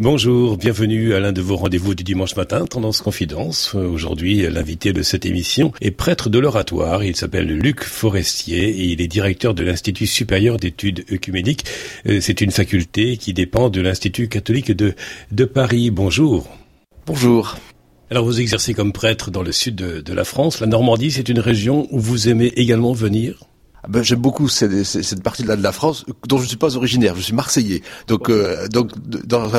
Bonjour, bienvenue à l'un de vos rendez-vous du dimanche matin, Tendance Confidence. Aujourd'hui, l'invité de cette émission est prêtre de l'oratoire. Il s'appelle Luc Forestier et il est directeur de l'Institut supérieur d'études œcuméniques. Euh, c'est une faculté qui dépend de l'Institut catholique de, de Paris. Bonjour. Bonjour. Alors vous exercez comme prêtre dans le sud de, de la France. La Normandie, c'est une région où vous aimez également venir? Ben, J'aime beaucoup cette, cette partie-là de la France dont je ne suis pas originaire. Je suis marseillais, donc euh, donc dans,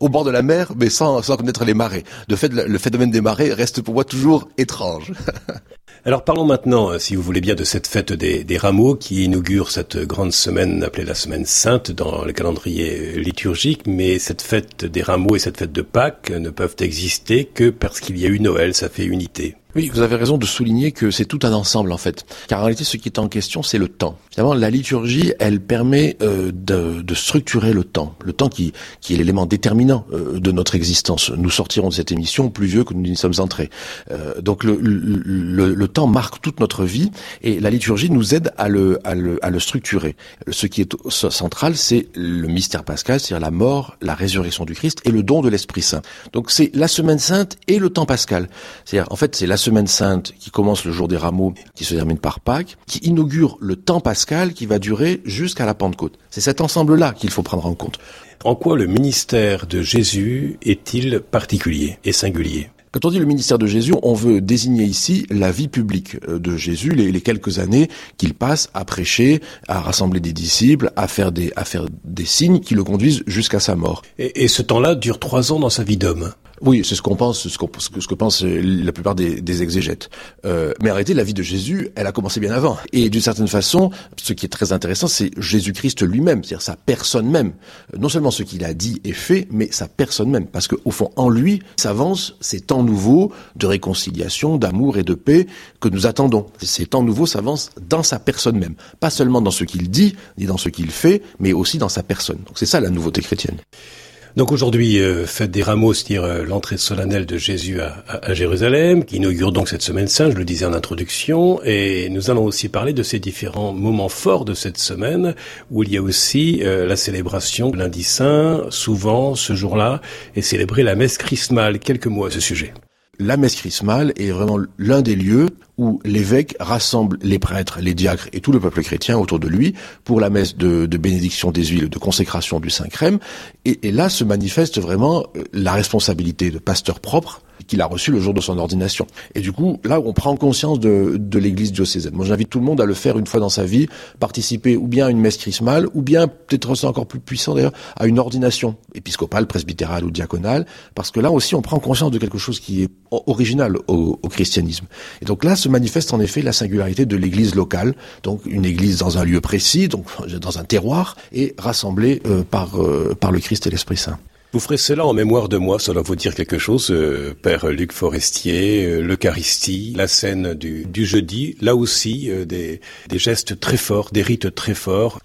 au bord de la mer, mais sans, sans connaître les marées. De fait, le phénomène des marées reste pour moi toujours étrange. Alors parlons maintenant, euh, si vous voulez bien, de cette fête des, des, rameaux qui inaugure cette grande semaine appelée la semaine sainte dans le calendrier liturgique. Mais cette fête des rameaux et cette fête de Pâques ne peuvent exister que parce qu'il y a eu Noël, ça fait unité. Oui, vous avez raison de souligner que c'est tout un ensemble en fait. Car en réalité, ce qui est en question, c'est le temps. Finalement, la liturgie, elle permet euh, de, de, structurer le temps, le temps qui, qui est l'élément déterminant euh, de notre existence. Nous sortirons de cette émission plus vieux que nous n'y sommes entrés. Euh, donc le, le, le, temps marque toute notre vie et la liturgie nous aide à le, à le, à le structurer. Ce qui est central, c'est le mystère pascal, c'est-à-dire la mort, la résurrection du Christ et le don de l'Esprit Saint. Donc c'est la semaine sainte et le temps pascal. C'est-à-dire, en fait, c'est la semaine sainte qui commence le jour des rameaux, qui se termine par Pâques, qui inaugure le temps pascal qui va durer jusqu'à la Pentecôte. C'est cet ensemble-là qu'il faut prendre en compte. En quoi le ministère de Jésus est-il particulier et singulier? Quand on dit le ministère de Jésus, on veut désigner ici la vie publique euh, de Jésus, les, quelques années qu'il passe à prêcher, à rassembler des disciples, à faire des, à faire des signes qui le conduisent jusqu'à sa mort. Et, et ce temps-là dure trois ans dans sa vie d'homme. Oui, c'est ce qu'on pense, ce, ce que pensent la plupart des, des exégètes. Euh, mais réalité, la vie de Jésus, elle a commencé bien avant. Et d'une certaine façon, ce qui est très intéressant, c'est Jésus-Christ lui-même, c'est-à-dire sa personne même. Non seulement ce qu'il a dit et fait, mais sa personne même. Parce qu'au fond, en lui, s'avance ces temps nouveaux de réconciliation, d'amour et de paix que nous attendons. Ces temps nouveaux s'avancent dans sa personne même. Pas seulement dans ce qu'il dit, ni dans ce qu'il fait, mais aussi dans sa personne. Donc c'est ça la nouveauté chrétienne. Donc aujourd'hui, euh, fête des rameaux, c'est-à-dire euh, l'entrée solennelle de Jésus à, Jérusalem, qui inaugure donc cette semaine sainte, je le disais en introduction, et nous allons aussi parler de ces différents moments forts de cette semaine, où il y a aussi euh, la célébration de lundi saint, souvent ce jour-là, et célébrer la messe chrismale. Quelques mots à ce sujet la messe chrismale est vraiment l'un des lieux où l'évêque rassemble les prêtres, les diacres et tout le peuple chrétien autour de lui pour la messe de, bénédiction des huiles, de consécration du Saint-Crème. Et, et, là se manifeste vraiment euh, la responsabilité de pasteur propre qu'il a reçu le jour de son ordination. Et du coup, là, on prend conscience de, de l'Église diocésaine. Moi, j'invite tout le monde à le faire une fois dans sa vie, participer ou bien à une messe chrismale, ou bien, peut-être encore plus puissant d'ailleurs, à une ordination épiscopale, presbytérale ou diaconale, parce que là aussi, on prend conscience de quelque chose qui est original au, au christianisme. Et donc là, se manifeste en effet la singularité de l'Église locale, donc une Église dans un lieu précis, donc dans un terroir, et rassemblée euh, par, euh, par le Christ et l'Esprit Saint. Vous ferez cela en mémoire de moi, doit vous dire quelque chose, euh, Père Luc Forestier, euh, l'Eucharistie, la scène du, du, jeudi, là aussi euh, des, des, gestes très forts, des rites très forts.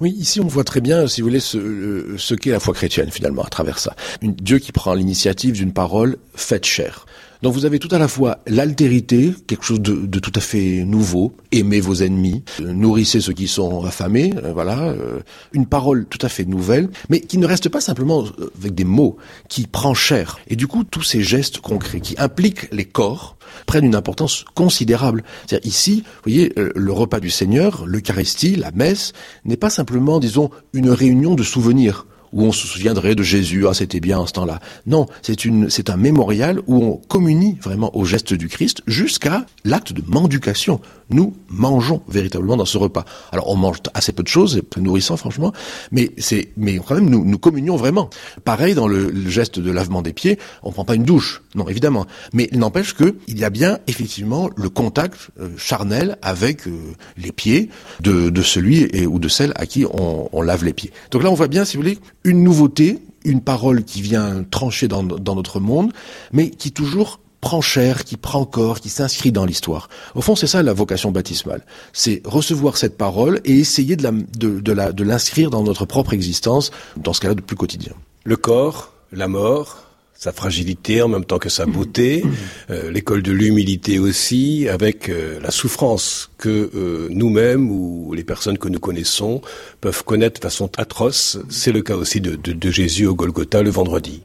Oui, ici on voit très bien, si vous voulez, ce, ce qu'est la foi chrétienne finalement à travers ça. Une, Dieu qui prend l'initiative d'une parole faite chair. Donc vous avez tout à la fois l'altérité, quelque chose de, de, tout à fait nouveau, aimez vos ennemis, euh, nourrissez ceux qui sont affamés, euh, voilà, euh, une parole tout à fait nouvelle, mais qui ne reste pas simplement avec des mots, qui prend chair. Et du coup, tous ces gestes concrets qui impliquent les corps prennent une importance considérable. C'est-à-dire ici, vous voyez, le repas du Seigneur, l'Eucharistie, la messe, n'est pas simplement, disons, une réunion de souvenirs où on se souviendrait de Jésus, ah c'était bien en ce temps-là. Non, c'est une, c'est un mémorial où on communie vraiment au geste du Christ jusqu'à l'acte de mendication. Nous mangeons véritablement dans ce repas. Alors on mange assez peu de choses, c'est très nourrissant franchement, mais c'est, mais quand même nous, nous communions vraiment. Pareil dans le, geste de lavement des pieds, on prend pas une douche, non évidemment, mais il n'empêche que il y a bien effectivement le contact euh, charnel avec euh, les pieds de, de celui et, ou de celle à qui on, on lave les pieds. Donc là on voit bien, si vous voulez, une nouveauté, une parole qui vient trancher dans, notre monde, mais qui toujours prend chair, qui prend corps, qui s'inscrit dans l'histoire. Au fond, c'est ça la vocation baptismale. C'est recevoir cette parole et essayer de, la, de, l'inscrire dans notre propre existence, dans ce cas-là de plus quotidien. Le corps, la mort, sa fragilité en même temps que sa beauté, euh, l'école de l'humilité aussi, avec euh, la souffrance que euh, nous-mêmes ou les personnes que nous connaissons peuvent connaître de façon atroce. C'est le cas aussi de, de, de Jésus au Golgotha le vendredi.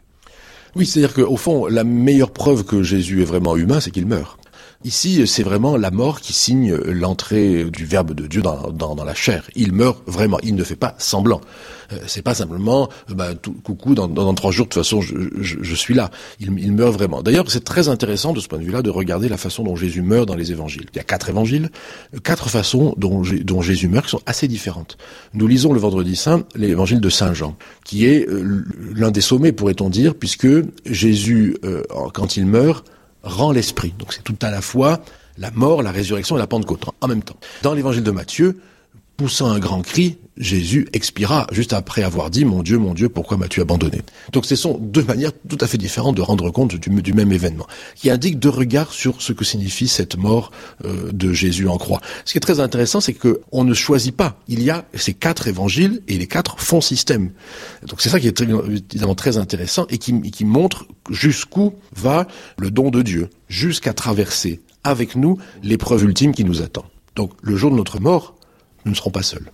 Oui, c'est-à-dire qu'au fond, la meilleure preuve que Jésus est vraiment humain, c'est qu'il meurt. Ici, c'est vraiment la mort qui signe l'entrée du Verbe de Dieu dans, dans, dans, la chair. Il meurt vraiment. Il ne fait pas semblant. Euh, c'est pas simplement, euh, bah, coucou, dans, dans, trois jours, de toute façon, je, je, suis là. Il, meurt vraiment. D'ailleurs, c'est très intéressant de ce point de vue-là de regarder la façon dont Jésus meurt dans les évangiles. Il y a quatre évangiles, quatre façons dont, dont Jésus meurt qui sont assez différentes. Nous lisons le vendredi saint l'évangile de Saint Jean, qui est euh, l'un des sommets, pourrait-on dire, puisque Jésus, euh, quand il meurt, rend l'esprit. Donc c'est tout à la fois la mort, la résurrection et la Pentecôte en même temps. Dans l'évangile de Matthieu, poussant un grand cri, Jésus expira juste après avoir dit Mon Dieu, mon Dieu, pourquoi m'as-tu abandonné? Donc ce sont deux manières tout à fait différentes de rendre compte du, même événement, qui indiquent deux regards sur ce que signifie cette mort euh, de Jésus en croix. Ce qui est très intéressant, c'est que on ne choisit pas. Il y a ces quatre évangiles et les quatre font système. Donc c'est ça qui est très, évidemment très intéressant et qui montre jusqu'où va le don de Dieu, jusqu'à traverser avec nous l'épreuve ultime qui nous attend. Donc le jour de notre mort, nous ne serons pas seuls.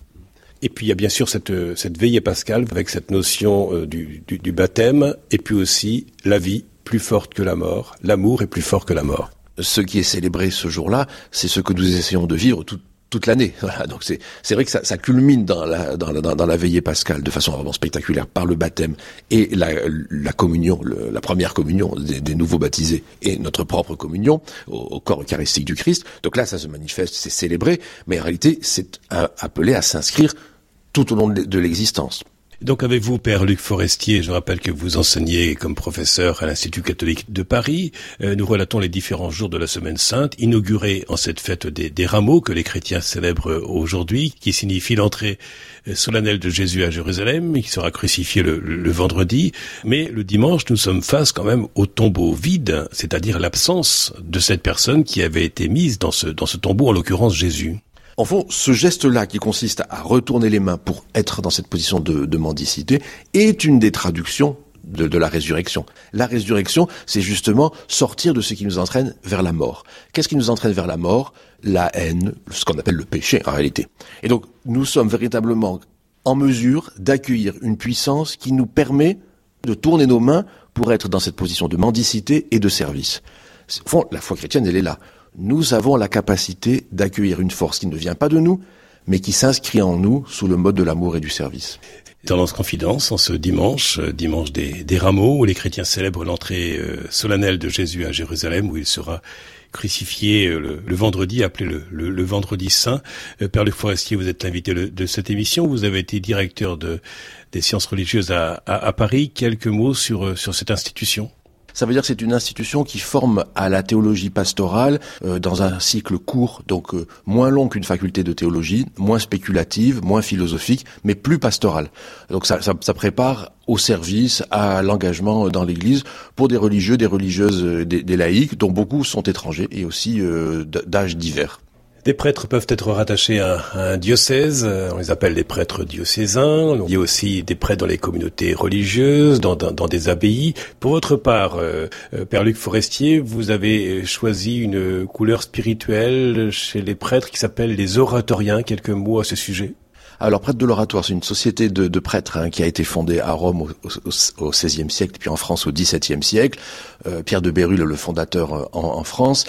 Et puis il y a bien sûr cette, cette veillée pascale avec cette notion euh, du, du, du, baptême, et puis aussi la vie plus forte que la mort, l'amour est plus fort que la mort. Ce qui est célébré ce jour-là, c'est ce que nous essayons de vivre tout, toute l'année. Voilà, donc c'est c'est vrai que ça, ça culmine dans la, dans la dans la veillée pascale de façon vraiment spectaculaire par le baptême et la, la communion, le, la première communion des, des, nouveaux baptisés et notre propre communion au, au, corps eucharistique du Christ. Donc là, ça se manifeste, c'est célébré, mais en réalité, c'est appelé à s'inscrire tout au long de l'existence. Donc avec vous, Père Luc Forestier, je rappelle que vous enseignez comme professeur à l'Institut catholique de Paris. Euh, nous relatons les différents jours de la Semaine sainte, inaugurés en cette fête des, des rameaux que les chrétiens célèbrent aujourd'hui, qui signifie l'entrée euh, solennelle de Jésus à Jérusalem, qui sera crucifié le, le, vendredi. Mais le dimanche, nous sommes face quand même au tombeau vide, c'est-à-dire l'absence de cette personne qui avait été mise dans ce, dans ce tombeau, en l'occurrence Jésus. En fond, ce geste-là qui consiste à retourner les mains pour être dans cette position de, mendicité est une des traductions de, de, la résurrection. La résurrection, c'est justement sortir de ce qui nous entraîne vers la mort. Qu'est-ce qui nous entraîne vers la mort? La haine, ce qu'on appelle le péché en réalité. Et donc, nous sommes véritablement en mesure d'accueillir une puissance qui nous permet de tourner nos mains pour être dans cette position de mendicité et de service. Au fond, la foi chrétienne, elle est là nous avons la capacité d'accueillir une force qui ne vient pas de nous, mais qui s'inscrit en nous sous le mode de l'amour et du service. Tendance Confidence, en ce dimanche, euh, dimanche des, des, rameaux, où les chrétiens célèbrent l'entrée euh, solennelle de Jésus à Jérusalem, où il sera crucifié euh, le, vendredi, appelé le, le, le, vendredi saint. Père Luc Forestier, vous êtes l'invité de cette émission. Vous avez été directeur de, des sciences religieuses à, à, à Paris. Quelques mots sur, sur cette institution ça veut dire que c'est une institution qui forme à la théologie pastorale euh, dans un cycle court, donc euh, moins long qu'une faculté de théologie, moins spéculative, moins philosophique, mais plus pastorale. Donc ça, prépare au service, à l'engagement dans l'Église pour des religieux, des religieuses, euh, des, des laïcs, dont beaucoup sont étrangers et aussi euh, d'âge divers. Des prêtres peuvent être rattachés à, un diocèse, on les appelle les prêtres diocésains. Il y a aussi des prêtres dans les communautés religieuses, dans, des abbayes. Pour votre part, euh, Père Luc Forestier, vous avez choisi une couleur spirituelle chez les prêtres qui s'appelle les oratoriens. Quelques mots à ce sujet alors, Prêtre de l'Oratoire, c'est une société de, prêtres hein, qui a été fondée à Rome au, au, XVIe siècle, puis en France au XVIIe siècle. Euh, Pierre de Bérulle, le fondateur euh, en, France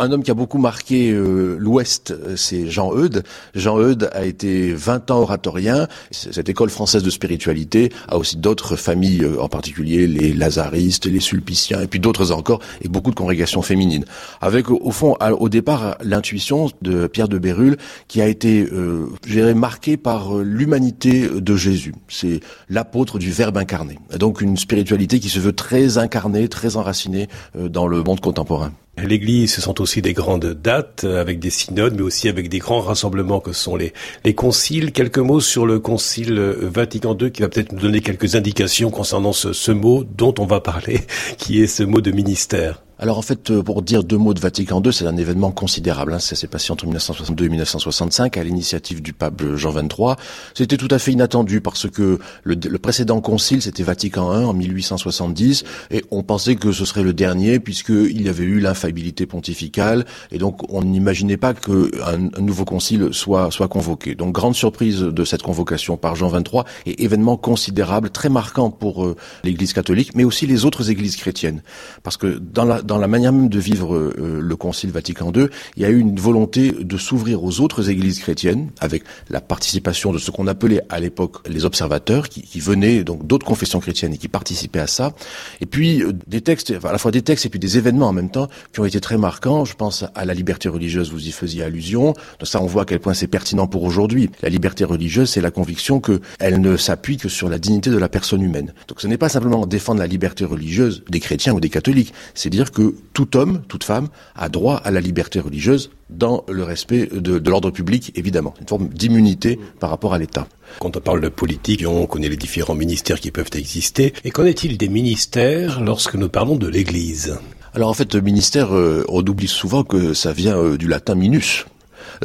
un homme qui a beaucoup marqué euh, l'Ouest, c'est Jean Eudes. Jean Eudes a été 20 ans oratorien. Cette école française de spiritualité a aussi d'autres familles, euh, en particulier les lazaristes, les sulpiciens, et puis d'autres encore, et beaucoup de congrégations féminines. Avec, au fond, au départ, l'intuition de Pierre de Bérulle, qui a été, euh, marquée par euh, l'humanité de Jésus. C'est l'apôtre du Verbe incarné. Donc une spiritualité qui se veut très incarnée, très enracinée euh, dans le monde contemporain. L'Église, ce sont aussi des grandes dates avec des synodes, mais aussi avec des grands rassemblements que sont les, les conciles. Quelques mots sur le concile Vatican II qui va peut-être nous donner quelques indications concernant ce, ce mot dont on va parler, qui est ce mot de ministère. Alors en fait, euh, pour dire deux mots de Vatican II, c'est un événement considérable. Hein. Ça s'est passé entre 1962 et 1965 à l'initiative du pape Jean XXIII. C'était tout à fait inattendu parce que le, le précédent concile, c'était Vatican I en 1870, et on pensait que ce serait le dernier puisqu'il y avait eu l'infaillibilité pontificale, et donc on n'imaginait pas qu'un un nouveau concile soit, soit convoqué. Donc grande surprise de cette convocation par Jean XXIII et événement considérable, très marquant pour euh, l'Église catholique, mais aussi les autres églises chrétiennes. Parce que dans la dans la manière même de vivre euh, le Concile Vatican II, il y a eu une volonté de s'ouvrir aux autres églises chrétiennes, avec la participation de ce qu'on appelait à l'époque les observateurs, qui, qui venaient donc d'autres confessions chrétiennes et qui participaient à ça. Et puis euh, des textes, enfin, à la fois des textes et puis des événements en même temps, qui ont été très marquants. Je pense à la liberté religieuse, vous y faisiez allusion. Ça, on voit à quel point c'est pertinent pour aujourd'hui. La liberté religieuse, c'est la conviction que elle ne s'appuie que sur la dignité de la personne humaine. Donc ce n'est pas simplement défendre la liberté religieuse des chrétiens ou des catholiques, c'est dire que que tout homme, toute femme a droit à la liberté religieuse dans le respect de, de l'ordre public, évidemment. Une forme d'immunité par rapport à l'État. Quand on parle de politique, on connaît les différents ministères qui peuvent exister. Et qu'en est-il des ministères lorsque nous parlons de l'Église? Alors en fait, ministère, euh, on oublie souvent que ça vient euh, du latin minus,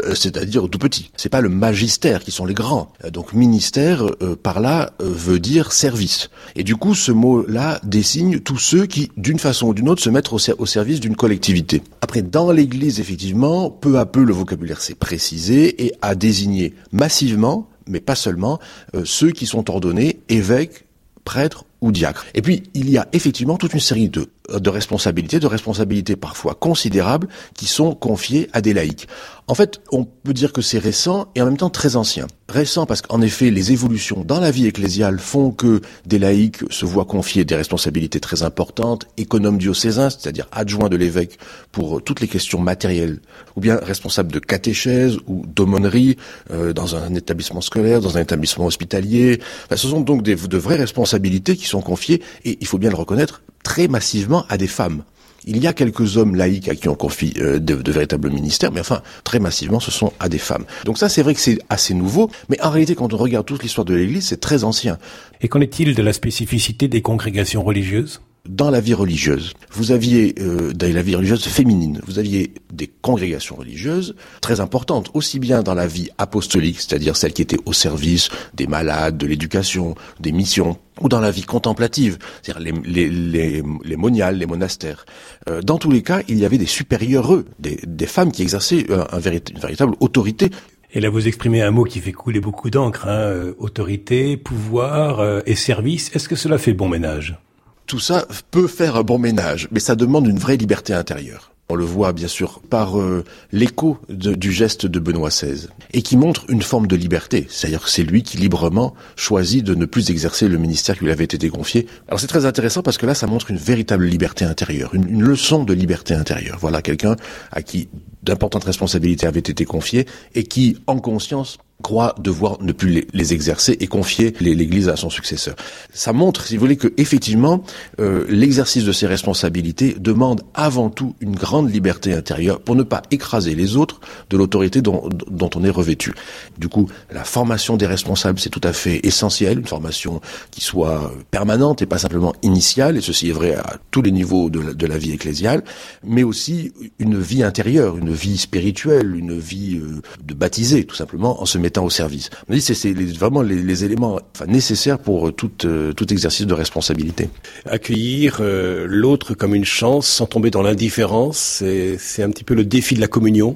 euh, c'est-à-dire tout petit. C'est pas le magistère qui sont les grands. Euh, donc ministère euh, par là veut dire service. Et du coup, ce mot-là désigne tous ceux qui, d'une façon ou d'une autre, se mettent au, service d'une collectivité. Après, dans l'Église, effectivement, peu à peu, le vocabulaire s'est précisé et a désigné massivement, mais pas seulement, ceux qui sont ordonnés évêques, prêtres ou diacres. Et puis, il y a effectivement toute une série de responsabilités, de responsabilités parfois considérables, qui sont confiées à des laïcs. En fait, on peut dire que c'est récent et en même temps très ancien. Récent parce qu'en effet, les évolutions dans la vie ecclésiale font que des laïcs se voient confier des responsabilités très importantes, économes diocésains, c'est-à-dire adjoints de l'évêque pour toutes les questions matérielles, ou bien responsables de catéchèse ou d'aumônerie euh, dans un établissement scolaire, dans un établissement hospitalier. Ce sont donc de vraies responsabilités qui sont confiées, et il faut bien le reconnaître, très massivement à des femmes. Il y a quelques hommes laïcs à qui on confie euh, de, véritables ministères, mais enfin, très massivement, ce sont à des femmes. Donc ça, c'est vrai que c'est assez nouveau, mais en réalité, quand on regarde toute l'histoire de l'Église, c'est très ancien. Et qu'en est-il de la spécificité des congrégations religieuses? Dans la vie religieuse, vous aviez euh, dans la vie religieuse féminine, vous aviez des congrégations religieuses très importantes, aussi bien dans la vie apostolique, c'est-à-dire celles qui étaient au service des malades, de l'éducation, des missions, ou dans la vie contemplative, c'est-à-dire les, les, les, moniales, les monastères. Euh, dans tous les cas, il y avait des supérieurs, des, des femmes qui exerçaient euh, un, une véritable autorité. Et là, vous exprimez un mot qui fait couler beaucoup d'encre, hein, euh, autorité, pouvoir et service. Est-ce que cela fait bon ménage? Tout ça peut faire un bon ménage, mais ça demande une vraie liberté intérieure. On le voit bien sûr par euh, l'écho du geste de Benoît XVI, et qui montre une forme de liberté, c'est-à-dire que c'est lui qui librement choisit de ne plus exercer le ministère qui lui avait été confié. Alors c'est très intéressant parce que là, ça montre une véritable liberté intérieure, une, une leçon de liberté intérieure. Voilà quelqu'un à qui d'importantes responsabilités avaient été confiées et qui, en conscience, croit devoir ne plus les, exercer et confier l'Église à son successeur. Ça montre, si vous voulez, que effectivement, euh, l'exercice de ces responsabilités demande avant tout une grande liberté intérieure pour ne pas écraser les autres de l'autorité dont, dont, on est revêtu. Du coup, la formation des responsables, c'est tout à fait essentiel, une formation qui soit permanente et pas simplement initiale, et ceci est vrai à tous les niveaux de la, de la vie ecclésiale, mais aussi une vie intérieure, une vie spirituelle, une vie euh, de baptisé, tout simplement, en se mettant au service. On dit c'est vraiment les, éléments enfin, nécessaires pour euh, tout, euh, tout exercice de responsabilité. Accueillir euh, l'autre comme une chance sans tomber dans l'indifférence, c'est un petit peu le défi de la communion.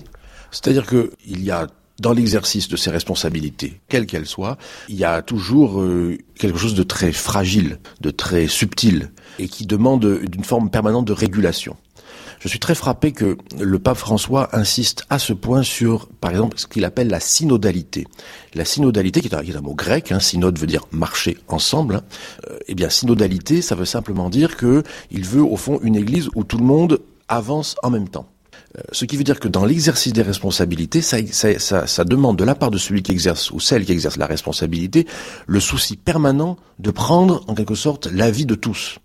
C'est-à-dire que il y a dans l'exercice de ces responsabilités, quelles qu'elles soient, il y a toujours quelque chose de très fragile, de très subtil, et qui demande une forme permanente de régulation. Je suis très frappé que le pape François insiste à ce point sur, par exemple, ce qu'il appelle la synodalité. La synodalité, qui est un, mot grec, hein, synode veut dire marcher ensemble. Hein, euh, eh bien, synodalité, ça veut simplement dire que il veut au fond une Église où tout le monde avance en même temps. Euh, ce qui veut dire que dans l'exercice des responsabilités, ça, demande de la part de celui qui exerce ou celle qui exerce la responsabilité le souci permanent de prendre en quelque sorte l'avis de tous.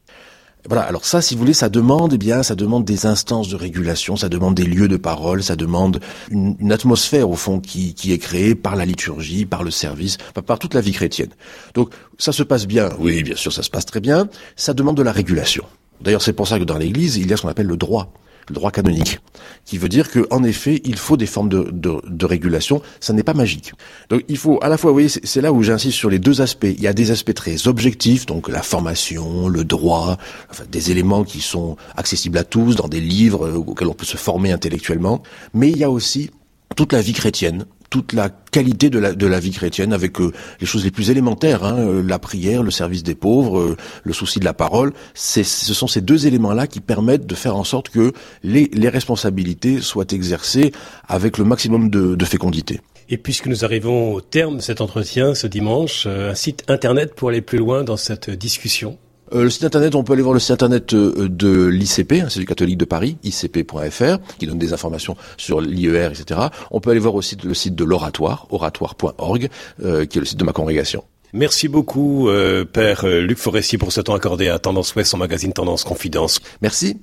Voilà. Alors ça, si vous voulez, ça demande, eh bien, ça demande des instances de régulation, ça demande des lieux de parole, ça demande une, atmosphère au fond qui, qui, est créée par la liturgie, par le service, par toute la vie chrétienne. Donc ça se passe bien. Oui, bien sûr, ça se passe très bien. Ça demande de la régulation. D'ailleurs, c'est pour ça que dans l'Église, il y a ce qu'on appelle le droit le droit canonique, qui veut dire que en effet, il faut des formes de, de, de régulation. Ça n'est pas magique. Donc, il faut à la fois, vous voyez, c'est là où j'insiste sur les deux aspects. Il y a des aspects très objectifs, donc la formation, le droit, enfin, des éléments qui sont accessibles à tous dans des livres euh, auxquels on peut se former intellectuellement. Mais il y a aussi toute la vie chrétienne, toute la qualité de la, vie chrétienne avec euh, les choses les plus élémentaires, hein, euh, la prière, le service des pauvres, euh, le souci de la parole. Ce sont ces deux éléments-là qui permettent de faire en sorte que les, responsabilités soient exercées avec le maximum de, de fécondité. Et puisque nous arrivons au terme de cet entretien ce dimanche, un site internet pour aller plus loin dans cette discussion le site internet, on peut aller voir le site internet euh, de l'ICP, l'Institut catholique de Paris, icp.fr, qui donne des informations sur l'IER, etc. On peut aller voir aussi le site de l'oratoire, oratoire.org, euh, qui est le site de ma congrégation. Merci beaucoup, Père Luc Forestier, pour ce temps accordé à Tendance Ouest, son magazine Tendance Confidence. Merci.